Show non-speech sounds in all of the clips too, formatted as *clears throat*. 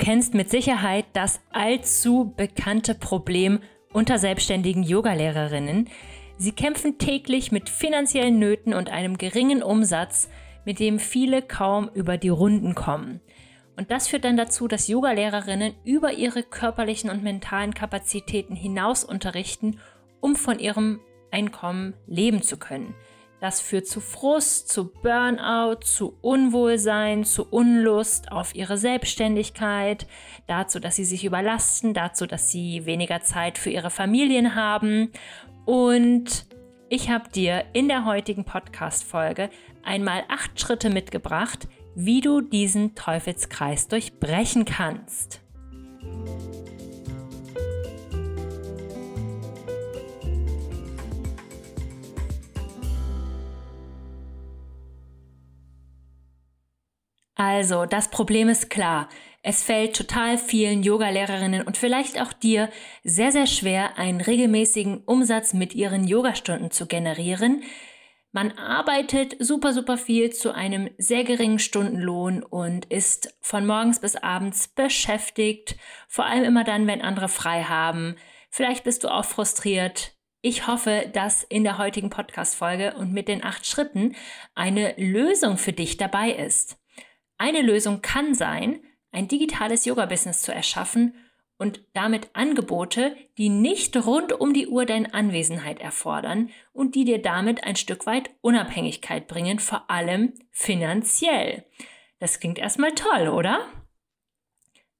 Kennst mit Sicherheit das allzu bekannte Problem unter selbstständigen Yogalehrerinnen. Sie kämpfen täglich mit finanziellen Nöten und einem geringen Umsatz, mit dem viele kaum über die Runden kommen. Und das führt dann dazu, dass Yogalehrerinnen über ihre körperlichen und mentalen Kapazitäten hinaus unterrichten, um von ihrem Einkommen leben zu können. Das führt zu Frust, zu Burnout, zu Unwohlsein, zu Unlust auf ihre Selbstständigkeit, dazu, dass sie sich überlasten, dazu, dass sie weniger Zeit für ihre Familien haben. Und ich habe dir in der heutigen Podcast-Folge einmal acht Schritte mitgebracht, wie du diesen Teufelskreis durchbrechen kannst. Also, das Problem ist klar. Es fällt total vielen Yogalehrerinnen und vielleicht auch dir sehr, sehr schwer, einen regelmäßigen Umsatz mit ihren Yogastunden zu generieren. Man arbeitet super, super viel zu einem sehr geringen Stundenlohn und ist von morgens bis abends beschäftigt, vor allem immer dann, wenn andere frei haben. Vielleicht bist du auch frustriert. Ich hoffe, dass in der heutigen Podcast-Folge und mit den acht Schritten eine Lösung für dich dabei ist. Eine Lösung kann sein, ein digitales Yoga-Business zu erschaffen und damit Angebote, die nicht rund um die Uhr deine Anwesenheit erfordern und die dir damit ein Stück weit Unabhängigkeit bringen, vor allem finanziell. Das klingt erstmal toll, oder?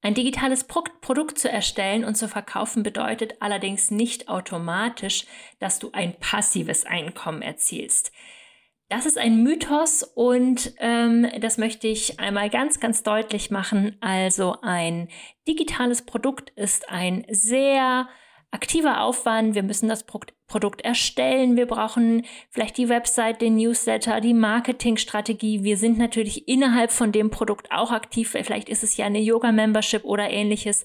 Ein digitales Pro Produkt zu erstellen und zu verkaufen bedeutet allerdings nicht automatisch, dass du ein passives Einkommen erzielst. Das ist ein Mythos und ähm, das möchte ich einmal ganz, ganz deutlich machen. Also ein digitales Produkt ist ein sehr aktiver Aufwand. Wir müssen das Pro Produkt erstellen. Wir brauchen vielleicht die Website, den Newsletter, die Marketingstrategie. Wir sind natürlich innerhalb von dem Produkt auch aktiv. Vielleicht ist es ja eine Yoga-Membership oder ähnliches.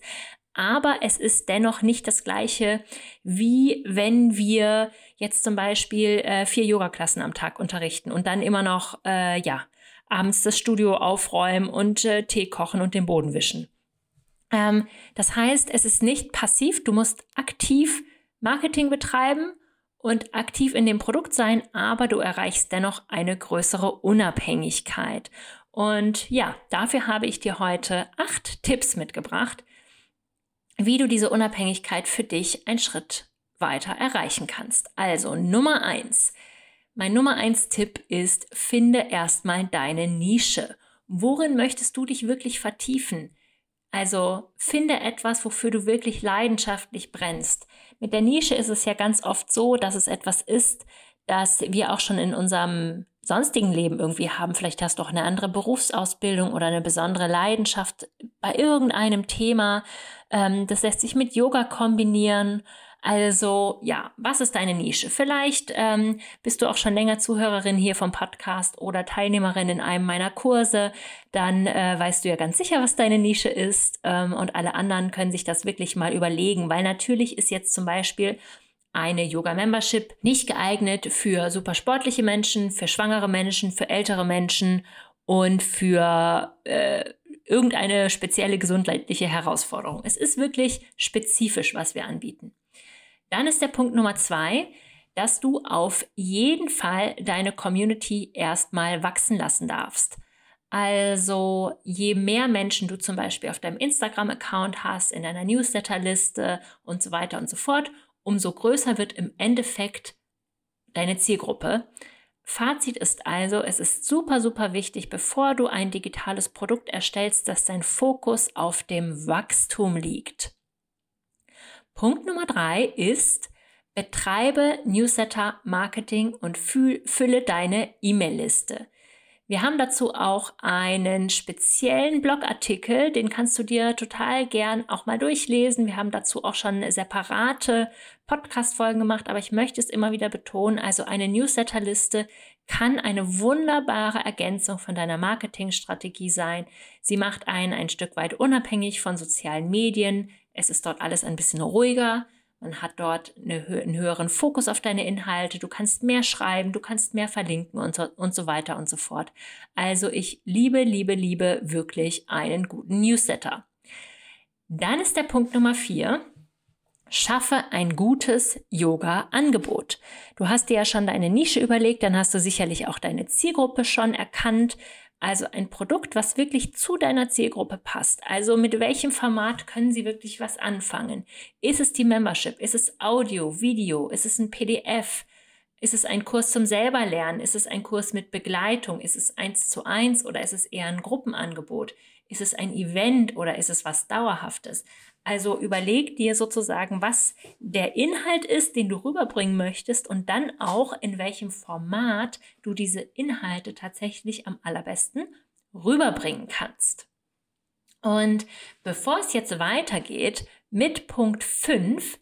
Aber es ist dennoch nicht das gleiche, wie wenn wir jetzt zum Beispiel äh, vier Yoga-Klassen am Tag unterrichten und dann immer noch, äh, ja, abends das Studio aufräumen und äh, Tee kochen und den Boden wischen. Ähm, das heißt, es ist nicht passiv, du musst aktiv Marketing betreiben und aktiv in dem Produkt sein, aber du erreichst dennoch eine größere Unabhängigkeit. Und ja, dafür habe ich dir heute acht Tipps mitgebracht, wie du diese Unabhängigkeit für dich einen Schritt weiter erreichen kannst. Also Nummer eins. Mein Nummer eins Tipp ist, finde erstmal deine Nische. Worin möchtest du dich wirklich vertiefen? Also finde etwas, wofür du wirklich leidenschaftlich brennst. Mit der Nische ist es ja ganz oft so, dass es etwas ist, das wir auch schon in unserem sonstigen Leben irgendwie haben. Vielleicht hast du auch eine andere Berufsausbildung oder eine besondere Leidenschaft bei irgendeinem Thema. Ähm, das lässt sich mit Yoga kombinieren also ja, was ist deine Nische? Vielleicht ähm, bist du auch schon länger Zuhörerin hier vom Podcast oder Teilnehmerin in einem meiner Kurse. Dann äh, weißt du ja ganz sicher, was deine Nische ist. Ähm, und alle anderen können sich das wirklich mal überlegen, weil natürlich ist jetzt zum Beispiel eine Yoga-Membership nicht geeignet für super sportliche Menschen, für schwangere Menschen, für ältere Menschen und für äh, irgendeine spezielle gesundheitliche Herausforderung. Es ist wirklich spezifisch, was wir anbieten. Dann ist der Punkt Nummer zwei, dass du auf jeden Fall deine Community erstmal wachsen lassen darfst. Also je mehr Menschen du zum Beispiel auf deinem Instagram-Account hast, in deiner Newsletterliste und so weiter und so fort, umso größer wird im Endeffekt deine Zielgruppe. Fazit ist also, es ist super, super wichtig, bevor du ein digitales Produkt erstellst, dass dein Fokus auf dem Wachstum liegt. Punkt Nummer drei ist, betreibe Newsletter Marketing und fülle deine E-Mail-Liste. Wir haben dazu auch einen speziellen Blogartikel, den kannst du dir total gern auch mal durchlesen. Wir haben dazu auch schon separate Podcast-Folgen gemacht, aber ich möchte es immer wieder betonen. Also eine Newsletterliste kann eine wunderbare Ergänzung von deiner Marketingstrategie sein. Sie macht einen ein Stück weit unabhängig von sozialen Medien, es ist dort alles ein bisschen ruhiger. Man hat dort eine, einen höheren Fokus auf deine Inhalte. Du kannst mehr schreiben, du kannst mehr verlinken und so, und so weiter und so fort. Also ich liebe, liebe, liebe wirklich einen guten Newsletter. Dann ist der Punkt Nummer vier. Schaffe ein gutes Yoga-Angebot. Du hast dir ja schon deine Nische überlegt, dann hast du sicherlich auch deine Zielgruppe schon erkannt. Also ein Produkt, was wirklich zu deiner Zielgruppe passt. Also mit welchem Format können sie wirklich was anfangen? Ist es die Membership? Ist es Audio, Video? Ist es ein PDF? Ist es ein Kurs zum selberlernen? Ist es ein Kurs mit Begleitung? Ist es eins zu eins oder ist es eher ein Gruppenangebot? Ist es ein Event oder ist es was Dauerhaftes? Also überleg dir sozusagen, was der Inhalt ist, den du rüberbringen möchtest und dann auch in welchem Format du diese Inhalte tatsächlich am allerbesten rüberbringen kannst. Und bevor es jetzt weitergeht mit Punkt 5,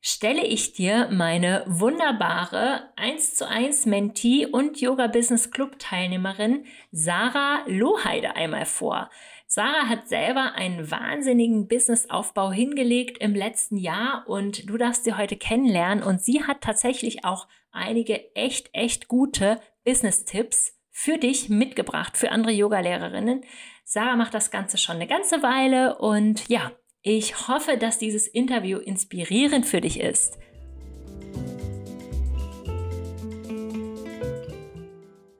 stelle ich dir meine wunderbare 1 zu 1 Mentee und Yoga Business Club Teilnehmerin Sarah Loheide einmal vor. Sarah hat selber einen wahnsinnigen Businessaufbau hingelegt im letzten Jahr und du darfst sie heute kennenlernen und sie hat tatsächlich auch einige echt, echt gute Business-Tipps für dich mitgebracht, für andere Yogalehrerinnen. Sarah macht das Ganze schon eine ganze Weile und ja, ich hoffe, dass dieses Interview inspirierend für dich ist.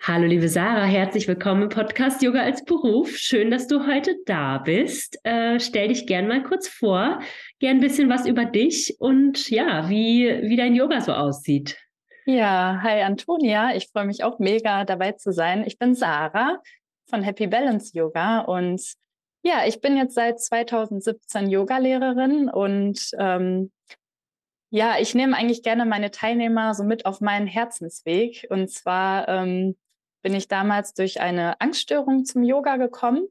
Hallo liebe Sarah, herzlich willkommen im Podcast Yoga als Beruf. Schön, dass du heute da bist. Äh, stell dich gern mal kurz vor, gern ein bisschen was über dich und ja, wie, wie dein Yoga so aussieht. Ja, hi Antonia, ich freue mich auch mega dabei zu sein. Ich bin Sarah von Happy Balance Yoga und ja, ich bin jetzt seit 2017 Yogalehrerin und ähm, ja, ich nehme eigentlich gerne meine Teilnehmer so mit auf meinen Herzensweg. Und zwar ähm, bin ich damals durch eine Angststörung zum Yoga gekommen.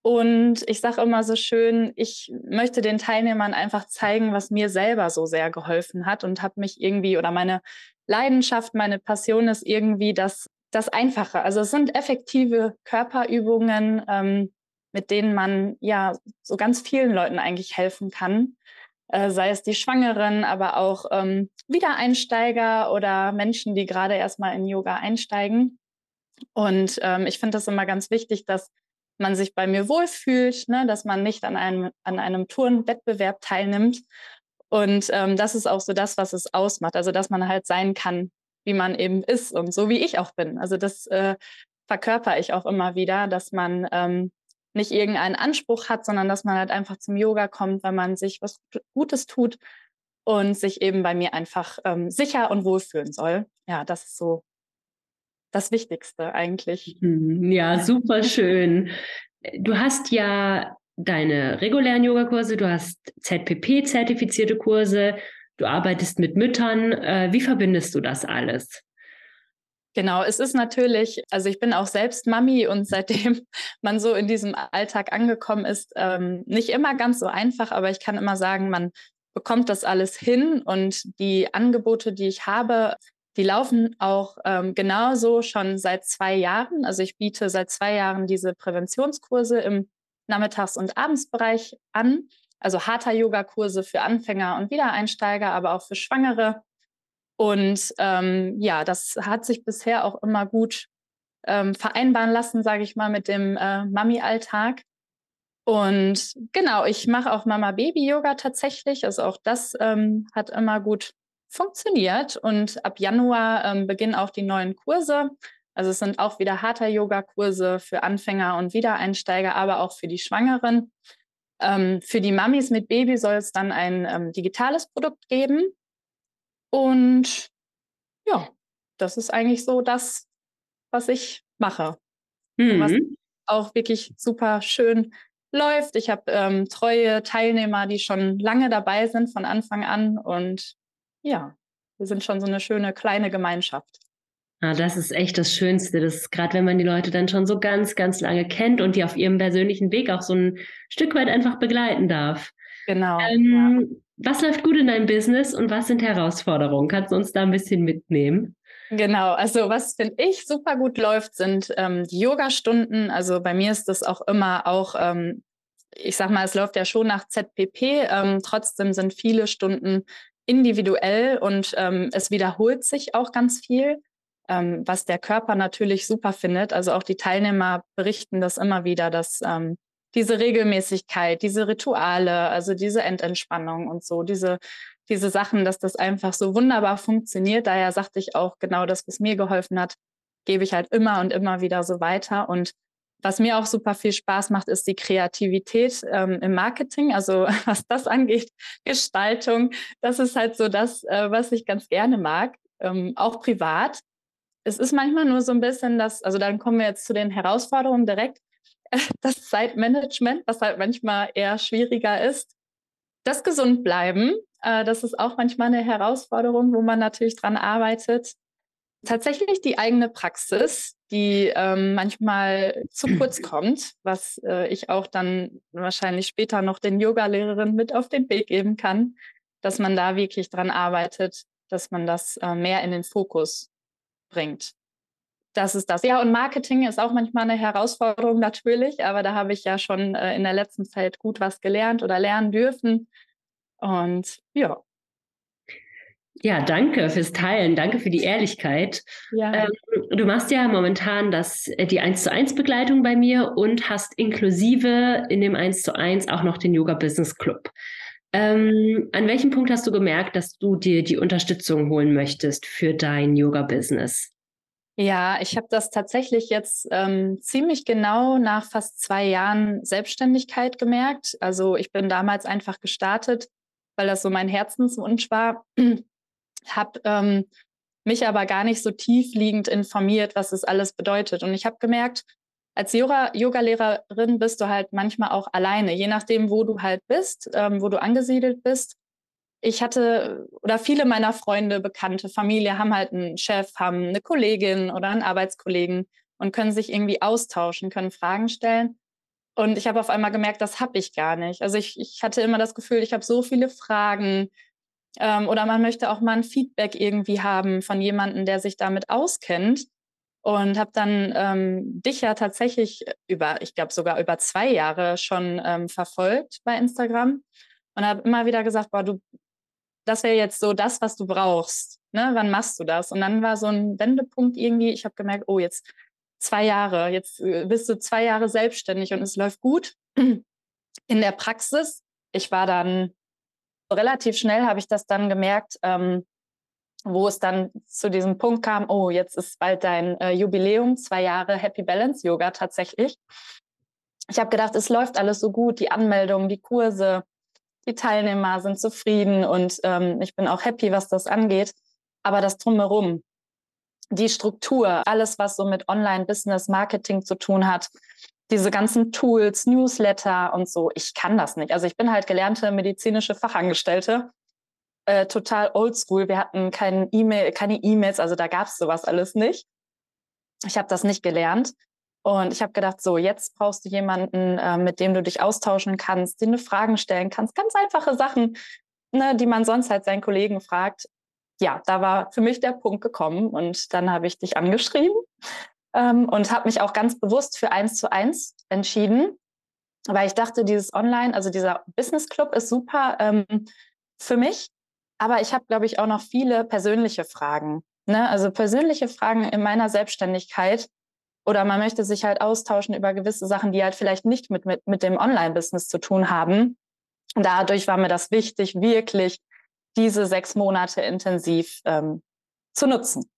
Und ich sage immer so schön, ich möchte den Teilnehmern einfach zeigen, was mir selber so sehr geholfen hat und habe mich irgendwie oder meine Leidenschaft, meine Passion ist irgendwie das, das Einfache. Also es sind effektive Körperübungen, ähm, mit denen man ja so ganz vielen Leuten eigentlich helfen kann. Äh, sei es die Schwangeren, aber auch ähm, Wiedereinsteiger oder Menschen, die gerade erstmal in Yoga einsteigen. Und ähm, ich finde das immer ganz wichtig, dass man sich bei mir wohlfühlt, ne? dass man nicht an einem, an einem Turnwettbewerb teilnimmt. Und ähm, das ist auch so das, was es ausmacht. Also, dass man halt sein kann, wie man eben ist und so wie ich auch bin. Also, das äh, verkörper ich auch immer wieder, dass man ähm, nicht irgendeinen Anspruch hat, sondern dass man halt einfach zum Yoga kommt, wenn man sich was Gutes tut und sich eben bei mir einfach ähm, sicher und wohlfühlen soll. Ja, das ist so das Wichtigste eigentlich. Mhm. Ja, super schön. Du hast ja deine regulären Yogakurse, du hast ZPP-zertifizierte Kurse, du arbeitest mit Müttern. Äh, wie verbindest du das alles? Genau, es ist natürlich, also ich bin auch selbst Mami und seitdem *laughs* man so in diesem Alltag angekommen ist, ähm, nicht immer ganz so einfach, aber ich kann immer sagen, man bekommt das alles hin und die Angebote, die ich habe, die laufen auch ähm, genauso schon seit zwei Jahren. Also ich biete seit zwei Jahren diese Präventionskurse im Nachmittags- und Abendsbereich an. Also Hatha-Yoga-Kurse für Anfänger und Wiedereinsteiger, aber auch für Schwangere und ähm, ja, das hat sich bisher auch immer gut ähm, vereinbaren lassen, sage ich mal, mit dem äh, Mami-Alltag. Und genau, ich mache auch Mama-Baby-Yoga tatsächlich. Also auch das ähm, hat immer gut funktioniert. Und ab Januar ähm, beginnen auch die neuen Kurse. Also es sind auch wieder harter Yoga-Kurse für Anfänger und Wiedereinsteiger, aber auch für die Schwangeren. Ähm, für die Mamis mit Baby soll es dann ein ähm, digitales Produkt geben. Und ja, das ist eigentlich so das, was ich mache. Mhm. Was auch wirklich super schön läuft. Ich habe ähm, treue Teilnehmer, die schon lange dabei sind von Anfang an. Und ja, wir sind schon so eine schöne kleine Gemeinschaft. Ah, das ist echt das Schönste. Das ist gerade, wenn man die Leute dann schon so ganz, ganz lange kennt und die auf ihrem persönlichen Weg auch so ein Stück weit einfach begleiten darf. Genau. Ähm, ja. Was läuft gut in deinem Business und was sind Herausforderungen? Kannst du uns da ein bisschen mitnehmen? Genau, also was finde ich super gut läuft, sind ähm, die Yoga-Stunden. Also bei mir ist das auch immer auch, ähm, ich sag mal, es läuft ja schon nach ZPP. Ähm, trotzdem sind viele Stunden individuell und ähm, es wiederholt sich auch ganz viel, ähm, was der Körper natürlich super findet. Also auch die Teilnehmer berichten das immer wieder, dass ähm, diese Regelmäßigkeit, diese Rituale, also diese Endentspannung und so, diese, diese Sachen, dass das einfach so wunderbar funktioniert. Daher sagte ich auch genau das, was mir geholfen hat, gebe ich halt immer und immer wieder so weiter. Und was mir auch super viel Spaß macht, ist die Kreativität ähm, im Marketing. Also *laughs* was das angeht, Gestaltung, das ist halt so das, äh, was ich ganz gerne mag, ähm, auch privat. Es ist manchmal nur so ein bisschen das, also dann kommen wir jetzt zu den Herausforderungen direkt. *laughs* Das Zeitmanagement, was halt manchmal eher schwieriger ist. Das Gesundbleiben, äh, das ist auch manchmal eine Herausforderung, wo man natürlich dran arbeitet. Tatsächlich die eigene Praxis, die ähm, manchmal zu *clears throat* kurz kommt, was äh, ich auch dann wahrscheinlich später noch den Yoga-Lehrerinnen mit auf den Weg geben kann, dass man da wirklich dran arbeitet, dass man das äh, mehr in den Fokus bringt. Das ist das. Ja, und Marketing ist auch manchmal eine Herausforderung natürlich, aber da habe ich ja schon äh, in der letzten Zeit gut was gelernt oder lernen dürfen. Und ja. Ja, danke fürs Teilen, danke für die Ehrlichkeit. Ja. Ähm, du machst ja momentan das, äh, die 1 zu 1 Begleitung bei mir und hast inklusive in dem 1 zu 1 auch noch den Yoga Business Club. Ähm, an welchem Punkt hast du gemerkt, dass du dir die Unterstützung holen möchtest für dein Yoga-Business? Ja, ich habe das tatsächlich jetzt ähm, ziemlich genau nach fast zwei Jahren Selbstständigkeit gemerkt. Also ich bin damals einfach gestartet, weil das so mein Herzenswunsch war, habe ähm, mich aber gar nicht so tiefliegend informiert, was es alles bedeutet. Und ich habe gemerkt, als Yoga-Lehrerin bist du halt manchmal auch alleine, je nachdem, wo du halt bist, ähm, wo du angesiedelt bist. Ich hatte oder viele meiner Freunde, Bekannte, Familie haben halt einen Chef, haben eine Kollegin oder einen Arbeitskollegen und können sich irgendwie austauschen, können Fragen stellen. Und ich habe auf einmal gemerkt, das habe ich gar nicht. Also ich, ich hatte immer das Gefühl, ich habe so viele Fragen. Ähm, oder man möchte auch mal ein Feedback irgendwie haben von jemandem, der sich damit auskennt und habe dann ähm, dich ja tatsächlich über, ich glaube sogar über zwei Jahre schon ähm, verfolgt bei Instagram und habe immer wieder gesagt, boah, du, das wäre jetzt so das, was du brauchst. Ne? Wann machst du das? Und dann war so ein Wendepunkt irgendwie. Ich habe gemerkt, oh, jetzt zwei Jahre, jetzt äh, bist du zwei Jahre selbstständig und es läuft gut in der Praxis. Ich war dann relativ schnell, habe ich das dann gemerkt. Ähm, wo es dann zu diesem Punkt kam, oh, jetzt ist bald dein äh, Jubiläum, zwei Jahre Happy Balance Yoga tatsächlich. Ich habe gedacht, es läuft alles so gut, die Anmeldungen, die Kurse, die Teilnehmer sind zufrieden und ähm, ich bin auch happy, was das angeht. Aber das drumherum, die Struktur, alles, was so mit Online-Business, Marketing zu tun hat, diese ganzen Tools, Newsletter und so, ich kann das nicht. Also ich bin halt gelernte medizinische Fachangestellte äh, total oldschool. Wir hatten kein E-Mail, keine E-Mails, also da gab es sowas alles nicht. Ich habe das nicht gelernt. Und ich habe gedacht, so, jetzt brauchst du jemanden, äh, mit dem du dich austauschen kannst, den du Fragen stellen kannst. Ganz einfache Sachen, ne, die man sonst halt seinen Kollegen fragt. Ja, da war für mich der Punkt gekommen und dann habe ich dich angeschrieben ähm, und habe mich auch ganz bewusst für eins zu eins entschieden, weil ich dachte, dieses Online, also dieser Business Club ist super ähm, für mich, aber ich habe, glaube ich, auch noch viele persönliche Fragen. Ne? Also persönliche Fragen in meiner Selbstständigkeit. Oder man möchte sich halt austauschen über gewisse Sachen, die halt vielleicht nicht mit, mit, mit dem Online-Business zu tun haben. Und dadurch war mir das wichtig, wirklich diese sechs Monate intensiv ähm, zu nutzen.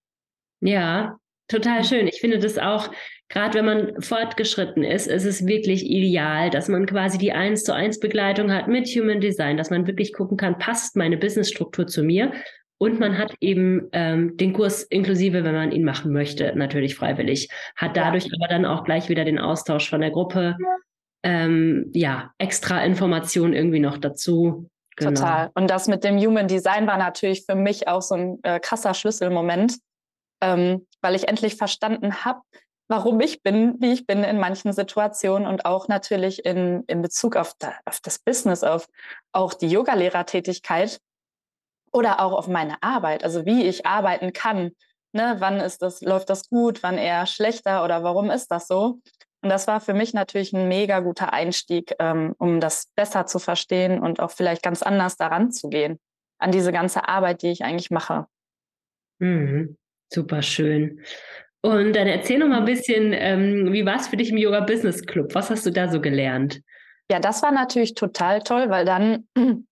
Ja, total schön. Ich finde das auch gerade wenn man fortgeschritten ist, ist es wirklich ideal, dass man quasi die eins zu eins Begleitung hat mit Human Design, dass man wirklich gucken kann, passt meine Businessstruktur zu mir und man hat eben ähm, den Kurs inklusive, wenn man ihn machen möchte, natürlich freiwillig. Hat dadurch ja. aber dann auch gleich wieder den Austausch von der Gruppe. Ähm, ja, extra Informationen irgendwie noch dazu. Genau. Total. Und das mit dem Human Design war natürlich für mich auch so ein äh, krasser Schlüsselmoment, ähm, weil ich endlich verstanden habe, warum ich bin, wie ich bin in manchen Situationen und auch natürlich in, in Bezug auf, da, auf das Business, auf auch die Yogalehrertätigkeit oder auch auf meine Arbeit, also wie ich arbeiten kann. Ne, wann ist das, läuft das gut, wann eher schlechter oder warum ist das so? Und das war für mich natürlich ein mega guter Einstieg, ähm, um das besser zu verstehen und auch vielleicht ganz anders daran zu gehen, an diese ganze Arbeit, die ich eigentlich mache. Mhm. Super schön. Und dann erzähl noch mal ein bisschen, ähm, wie war es für dich im Yoga Business Club? Was hast du da so gelernt? Ja, das war natürlich total toll, weil dann *clears throat*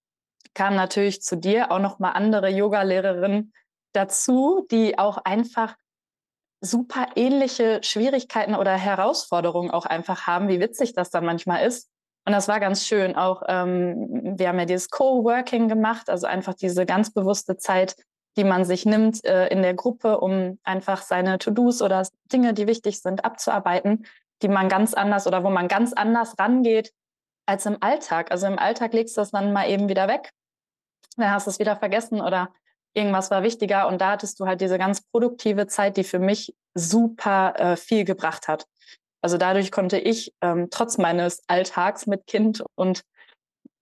kamen natürlich zu dir auch noch mal andere Yoga-Lehrerinnen dazu, die auch einfach super ähnliche Schwierigkeiten oder Herausforderungen auch einfach haben, wie witzig das dann manchmal ist. Und das war ganz schön. Auch ähm, wir haben ja dieses Co-Working gemacht, also einfach diese ganz bewusste Zeit, die man sich nimmt äh, in der Gruppe, um einfach seine To-Dos oder Dinge, die wichtig sind, abzuarbeiten, die man ganz anders oder wo man ganz anders rangeht als im Alltag. Also im Alltag legst du das dann mal eben wieder weg, dann hast du es wieder vergessen oder irgendwas war wichtiger und da hattest du halt diese ganz produktive Zeit, die für mich super äh, viel gebracht hat. Also dadurch konnte ich ähm, trotz meines Alltags mit Kind und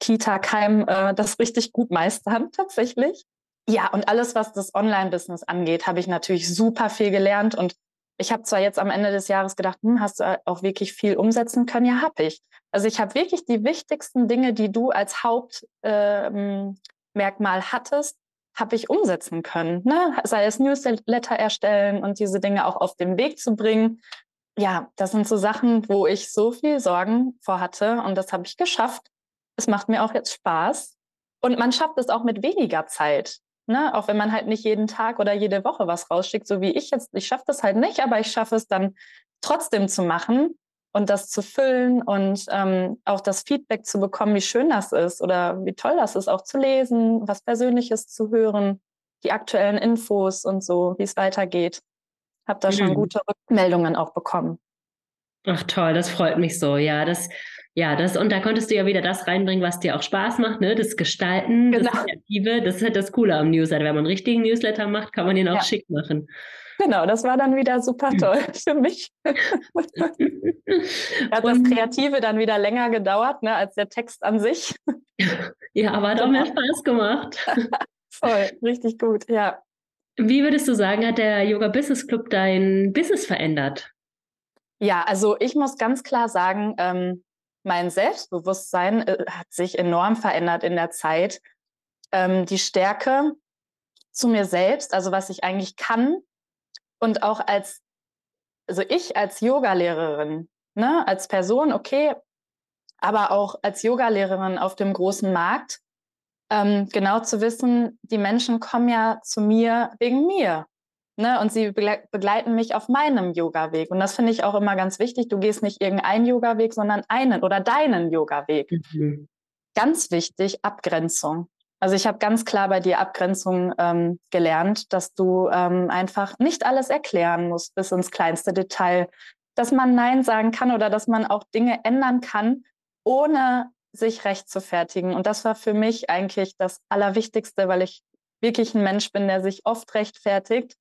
Kita-Keim äh, das richtig gut meistern *laughs* tatsächlich. Ja, und alles, was das Online-Business angeht, habe ich natürlich super viel gelernt. Und ich habe zwar jetzt am Ende des Jahres gedacht, hm, hast du auch wirklich viel umsetzen können? Ja, habe ich. Also ich habe wirklich die wichtigsten Dinge, die du als Hauptmerkmal ähm, hattest, habe ich umsetzen können. Ne? Sei es Newsletter erstellen und diese Dinge auch auf den Weg zu bringen. Ja, das sind so Sachen, wo ich so viel Sorgen vor hatte und das habe ich geschafft. Es macht mir auch jetzt Spaß. Und man schafft es auch mit weniger Zeit. Ne? Auch wenn man halt nicht jeden Tag oder jede Woche was rausschickt, so wie ich jetzt. Ich schaffe das halt nicht, aber ich schaffe es dann trotzdem zu machen und das zu füllen und ähm, auch das Feedback zu bekommen, wie schön das ist oder wie toll das ist, auch zu lesen, was Persönliches zu hören, die aktuellen Infos und so, wie es weitergeht. Habe da mhm. schon gute Rückmeldungen auch bekommen. Ach toll, das freut mich so. Ja, das ja, das, und da konntest du ja wieder das reinbringen, was dir auch Spaß macht, ne? Das Gestalten, genau. das Kreative. Das ist halt das Coole am Newsletter. Wenn man einen richtigen Newsletter macht, kann man ihn auch ja. schick machen. Genau, das war dann wieder super hm. toll *laughs* für mich. *laughs* Hat das Kreative dann wieder länger gedauert, ne, als der Text an sich. *laughs* Ja, aber hat auch mehr Spaß gemacht. Voll, richtig gut, ja. Wie würdest du sagen, hat der Yoga Business Club dein Business verändert? Ja, also ich muss ganz klar sagen, ähm, mein Selbstbewusstsein äh, hat sich enorm verändert in der Zeit. Ähm, die Stärke zu mir selbst, also was ich eigentlich kann und auch als, also ich als Yogalehrerin, ne, als Person, okay, aber auch als Yogalehrerin auf dem großen Markt, ähm, genau zu wissen, die Menschen kommen ja zu mir wegen mir. Ne, und sie begleiten mich auf meinem Yoga-Weg. Und das finde ich auch immer ganz wichtig. Du gehst nicht irgendeinen Yoga-Weg, sondern einen oder deinen Yoga-Weg. Mhm. Ganz wichtig, Abgrenzung. Also ich habe ganz klar bei dir Abgrenzung ähm, gelernt, dass du ähm, einfach nicht alles erklären musst bis ins kleinste Detail, dass man Nein sagen kann oder dass man auch Dinge ändern kann, ohne sich recht zu fertigen. Und das war für mich eigentlich das Allerwichtigste, weil ich wirklich ein Mensch bin, der sich oft rechtfertigt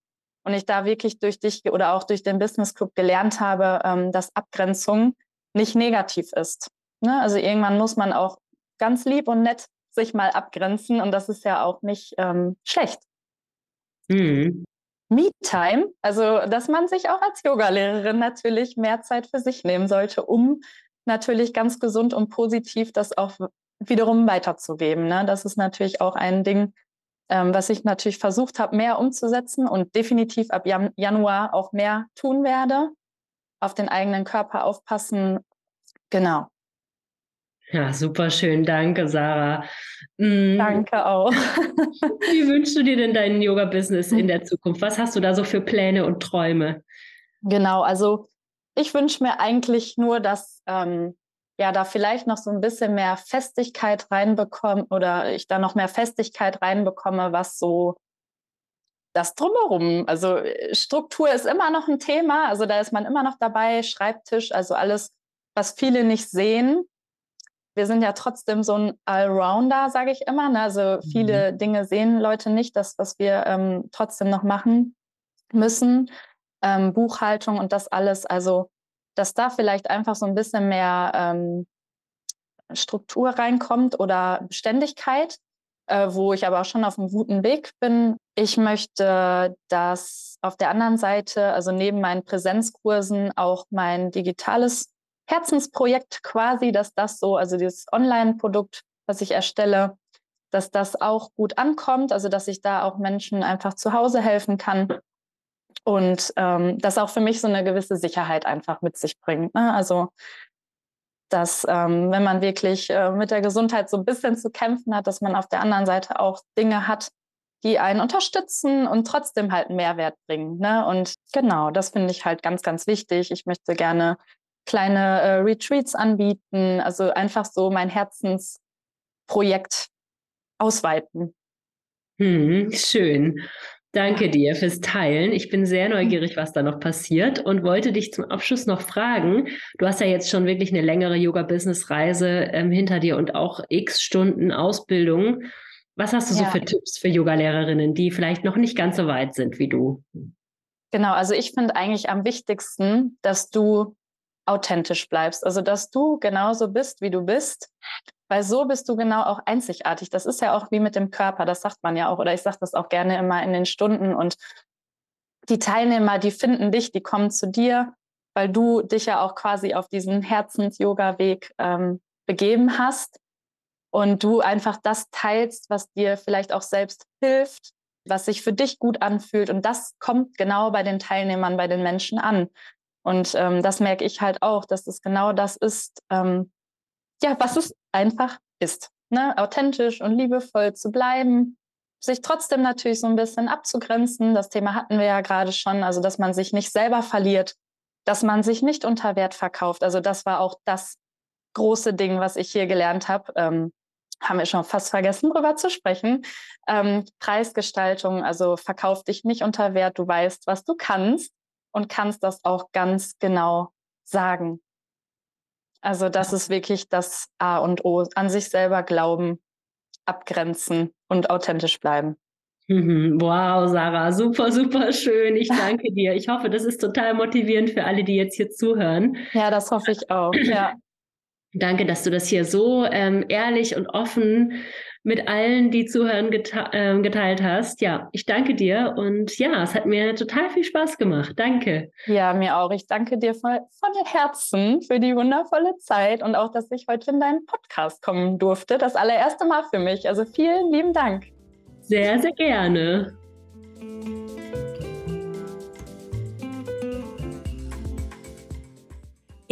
und ich da wirklich durch dich oder auch durch den Business Club gelernt habe, ähm, dass Abgrenzung nicht negativ ist. Ne? Also irgendwann muss man auch ganz lieb und nett sich mal abgrenzen und das ist ja auch nicht ähm, schlecht. Mhm. Me-Time, also dass man sich auch als Yogalehrerin natürlich mehr Zeit für sich nehmen sollte, um natürlich ganz gesund und positiv das auch wiederum weiterzugeben. Ne? Das ist natürlich auch ein Ding, ähm, was ich natürlich versucht habe, mehr umzusetzen und definitiv ab Jan Januar auch mehr tun werde. Auf den eigenen Körper aufpassen. Genau. Ja, super schön. Danke, Sarah. Mhm. Danke auch. Wie *laughs* wünschst du dir denn dein Yoga-Business in der *laughs* Zukunft? Was hast du da so für Pläne und Träume? Genau, also ich wünsche mir eigentlich nur, dass ähm, ja da vielleicht noch so ein bisschen mehr Festigkeit reinbekomme oder ich da noch mehr Festigkeit reinbekomme, was so das drumherum, also äh, Struktur ist immer noch ein Thema, also da ist man immer noch dabei, Schreibtisch, also alles, was viele nicht sehen. Wir sind ja trotzdem so ein Allrounder, sage ich immer. Ne? Also viele mhm. Dinge sehen Leute nicht, das, was wir ähm, trotzdem noch machen müssen. Ähm, Buchhaltung und das alles. Also dass da vielleicht einfach so ein bisschen mehr ähm, Struktur reinkommt oder Beständigkeit, äh, wo ich aber auch schon auf einem guten Weg bin. Ich möchte, dass auf der anderen Seite, also neben meinen Präsenzkursen, auch mein digitales Herzensprojekt quasi, dass das so, also dieses Online-Produkt, was ich erstelle, dass das auch gut ankommt, also dass ich da auch Menschen einfach zu Hause helfen kann Und ähm, das auch für mich so eine gewisse Sicherheit einfach mit sich bringt. Ne? Also, dass ähm, wenn man wirklich äh, mit der Gesundheit so ein bisschen zu kämpfen hat, dass man auf der anderen Seite auch Dinge hat, die einen unterstützen und trotzdem halt einen Mehrwert bringen. Ne? Und genau, das finde ich halt ganz, ganz wichtig. Ich möchte gerne kleine äh, Retreats anbieten, also einfach so mein Herzensprojekt ausweiten. Hm, schön. Danke dir fürs Teilen. Ich bin sehr neugierig, was da noch passiert und wollte dich zum Abschluss noch fragen. Du hast ja jetzt schon wirklich eine längere Yoga-Business-Reise ähm, hinter dir und auch x Stunden Ausbildung. Was hast du ja. so für Tipps für Yoga-Lehrerinnen, die vielleicht noch nicht ganz so weit sind wie du? Genau, also ich finde eigentlich am wichtigsten, dass du authentisch bleibst. Also, dass du genauso bist, wie du bist, weil so bist du genau auch einzigartig. Das ist ja auch wie mit dem Körper, das sagt man ja auch, oder ich sage das auch gerne immer in den Stunden. Und die Teilnehmer, die finden dich, die kommen zu dir, weil du dich ja auch quasi auf diesen Herzens-Yoga-Weg ähm, begeben hast und du einfach das teilst, was dir vielleicht auch selbst hilft, was sich für dich gut anfühlt. Und das kommt genau bei den Teilnehmern, bei den Menschen an. Und ähm, das merke ich halt auch, dass es genau das ist, ähm, ja, was es einfach ist. Ne? Authentisch und liebevoll zu bleiben, sich trotzdem natürlich so ein bisschen abzugrenzen. Das Thema hatten wir ja gerade schon, also dass man sich nicht selber verliert, dass man sich nicht unter Wert verkauft. Also das war auch das große Ding, was ich hier gelernt habe. Ähm, haben wir schon fast vergessen, darüber zu sprechen. Ähm, Preisgestaltung, also verkauf dich nicht unter Wert, du weißt, was du kannst und kannst das auch ganz genau sagen. Also das ist wirklich das A und O. An sich selber glauben, abgrenzen und authentisch bleiben. Mhm. Wow, Sarah, super, super schön. Ich *laughs* danke dir. Ich hoffe, das ist total motivierend für alle, die jetzt hier zuhören. Ja, das hoffe ich auch. Ja. *clears throat* Danke, dass du das hier so ähm, ehrlich und offen mit allen, die zuhören, gete äh, geteilt hast. Ja, ich danke dir und ja, es hat mir total viel Spaß gemacht. Danke. Ja, mir auch. Ich danke dir von, von Herzen für die wundervolle Zeit und auch, dass ich heute in deinen Podcast kommen durfte. Das allererste Mal für mich. Also vielen lieben Dank. Sehr, sehr gerne.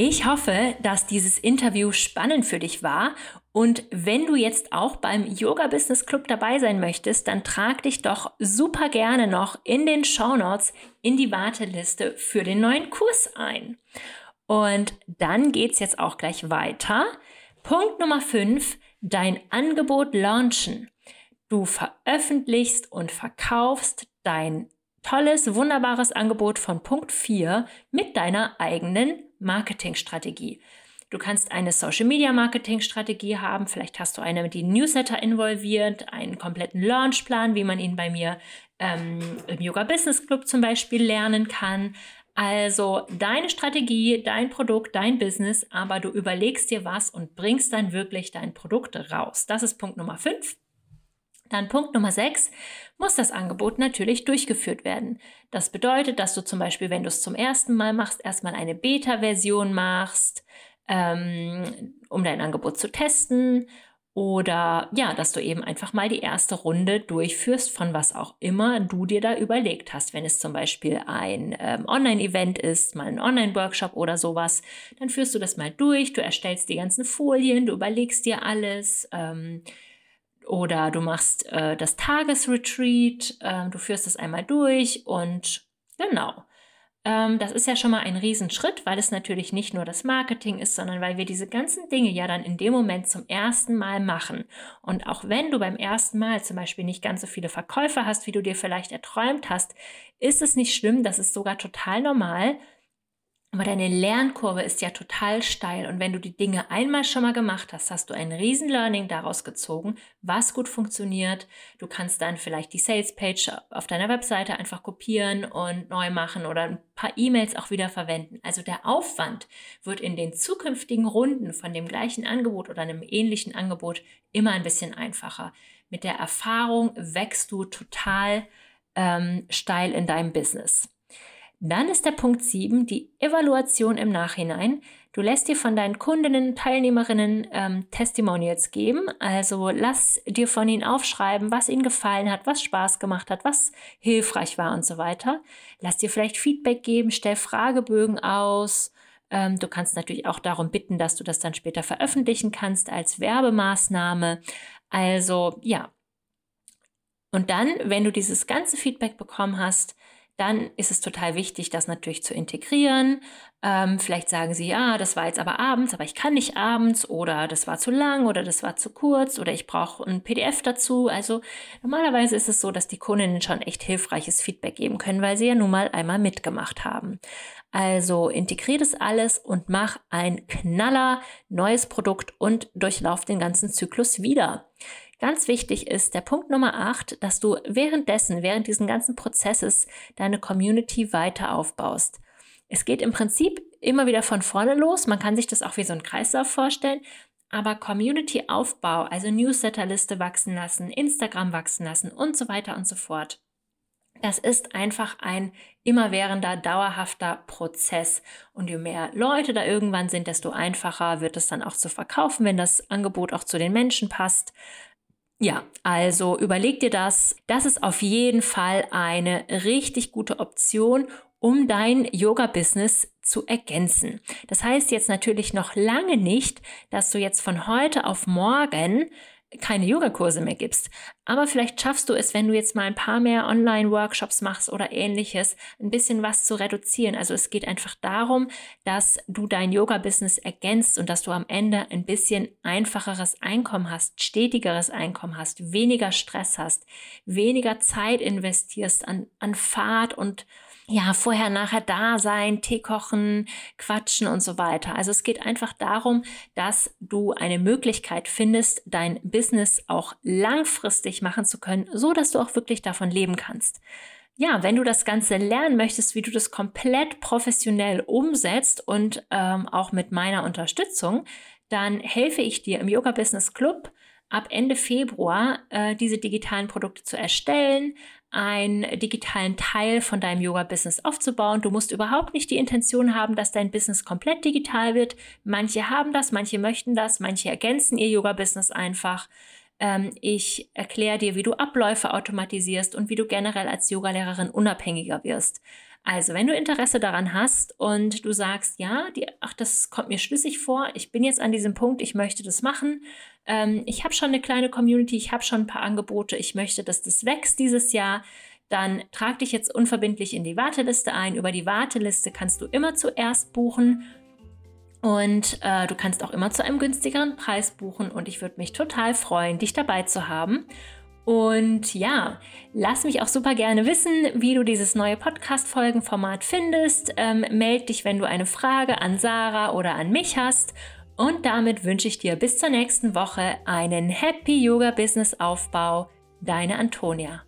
Ich hoffe, dass dieses Interview spannend für dich war und wenn du jetzt auch beim Yoga Business Club dabei sein möchtest, dann trag dich doch super gerne noch in den Show Notes in die Warteliste für den neuen Kurs ein. Und dann geht es jetzt auch gleich weiter. Punkt Nummer 5, dein Angebot launchen. Du veröffentlichst und verkaufst dein tolles, wunderbares Angebot von Punkt 4 mit deiner eigenen Marketingstrategie. Du kannst eine Social Media Marketing Strategie haben. Vielleicht hast du eine, die Newsletter involviert, einen kompletten Launchplan, wie man ihn bei mir ähm, im Yoga Business Club zum Beispiel lernen kann. Also deine Strategie, dein Produkt, dein Business, aber du überlegst dir was und bringst dann wirklich dein Produkt raus. Das ist Punkt Nummer 5. Dann Punkt Nummer 6 muss das Angebot natürlich durchgeführt werden. Das bedeutet, dass du zum Beispiel, wenn du es zum ersten Mal machst, erstmal eine Beta-Version machst, ähm, um dein Angebot zu testen oder ja, dass du eben einfach mal die erste Runde durchführst von was auch immer du dir da überlegt hast. Wenn es zum Beispiel ein ähm, Online-Event ist, mal ein Online-Workshop oder sowas, dann führst du das mal durch, du erstellst die ganzen Folien, du überlegst dir alles. Ähm, oder du machst äh, das Tagesretreat, äh, du führst das einmal durch und genau. Ähm, das ist ja schon mal ein Riesenschritt, weil es natürlich nicht nur das Marketing ist, sondern weil wir diese ganzen Dinge ja dann in dem Moment zum ersten Mal machen. Und auch wenn du beim ersten Mal zum Beispiel nicht ganz so viele Verkäufer hast, wie du dir vielleicht erträumt hast, ist es nicht schlimm, das ist sogar total normal, aber deine Lernkurve ist ja total steil und wenn du die Dinge einmal schon mal gemacht hast, hast du ein riesen Learning daraus gezogen, was gut funktioniert. Du kannst dann vielleicht die Sales Page auf deiner Webseite einfach kopieren und neu machen oder ein paar E-Mails auch wieder verwenden. Also der Aufwand wird in den zukünftigen Runden von dem gleichen Angebot oder einem ähnlichen Angebot immer ein bisschen einfacher. Mit der Erfahrung wächst du total ähm, steil in deinem Business. Dann ist der Punkt 7 die Evaluation im Nachhinein. Du lässt dir von deinen Kundinnen, Teilnehmerinnen ähm, Testimonials geben. Also lass dir von ihnen aufschreiben, was ihnen gefallen hat, was Spaß gemacht hat, was hilfreich war und so weiter. Lass dir vielleicht Feedback geben, stell Fragebögen aus. Ähm, du kannst natürlich auch darum bitten, dass du das dann später veröffentlichen kannst als Werbemaßnahme. Also ja. Und dann, wenn du dieses ganze Feedback bekommen hast, dann ist es total wichtig, das natürlich zu integrieren. Ähm, vielleicht sagen sie, ja, das war jetzt aber abends, aber ich kann nicht abends oder das war zu lang oder das war zu kurz oder ich brauche ein PDF dazu. Also normalerweise ist es so, dass die Kundinnen schon echt hilfreiches Feedback geben können, weil sie ja nun mal einmal mitgemacht haben. Also integriere das alles und mach ein knaller neues Produkt und durchlauf den ganzen Zyklus wieder. Ganz wichtig ist der Punkt Nummer 8, dass du währenddessen, während diesen ganzen Prozesses deine Community weiter aufbaust. Es geht im Prinzip immer wieder von vorne los. Man kann sich das auch wie so ein Kreislauf vorstellen. Aber Community-Aufbau, also Newsletterliste wachsen lassen, Instagram wachsen lassen und so weiter und so fort. Das ist einfach ein immerwährender, dauerhafter Prozess. Und je mehr Leute da irgendwann sind, desto einfacher wird es dann auch zu verkaufen, wenn das Angebot auch zu den Menschen passt. Ja, also überleg dir das. Das ist auf jeden Fall eine richtig gute Option, um dein Yoga-Business zu ergänzen. Das heißt jetzt natürlich noch lange nicht, dass du jetzt von heute auf morgen keine Yogakurse mehr gibst. Aber vielleicht schaffst du es, wenn du jetzt mal ein paar mehr Online-Workshops machst oder ähnliches, ein bisschen was zu reduzieren. Also es geht einfach darum, dass du dein Yoga-Business ergänzt und dass du am Ende ein bisschen einfacheres Einkommen hast, stetigeres Einkommen hast, weniger Stress hast, weniger Zeit investierst an, an Fahrt und ja, vorher, nachher da sein, Tee kochen, quatschen und so weiter. Also es geht einfach darum, dass du eine Möglichkeit findest, dein Business auch langfristig machen zu können, so dass du auch wirklich davon leben kannst. Ja, wenn du das Ganze lernen möchtest, wie du das komplett professionell umsetzt und ähm, auch mit meiner Unterstützung, dann helfe ich dir im Yoga Business Club ab Ende Februar äh, diese digitalen Produkte zu erstellen, einen digitalen Teil von deinem Yoga-Business aufzubauen. Du musst überhaupt nicht die Intention haben, dass dein Business komplett digital wird. Manche haben das, manche möchten das, manche ergänzen ihr Yoga-Business einfach. Ähm, ich erkläre dir, wie du Abläufe automatisierst und wie du generell als Yogalehrerin unabhängiger wirst. Also, wenn du Interesse daran hast und du sagst, ja, die, ach, das kommt mir schlüssig vor, ich bin jetzt an diesem Punkt, ich möchte das machen, ähm, ich habe schon eine kleine Community, ich habe schon ein paar Angebote, ich möchte, dass das wächst dieses Jahr, dann trag dich jetzt unverbindlich in die Warteliste ein. Über die Warteliste kannst du immer zuerst buchen und äh, du kannst auch immer zu einem günstigeren Preis buchen und ich würde mich total freuen, dich dabei zu haben. Und ja, lass mich auch super gerne wissen, wie du dieses neue Podcast-Folgenformat findest. Ähm, meld dich, wenn du eine Frage an Sarah oder an mich hast. Und damit wünsche ich dir bis zur nächsten Woche einen Happy Yoga Business Aufbau. Deine Antonia.